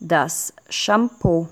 das Shampoo.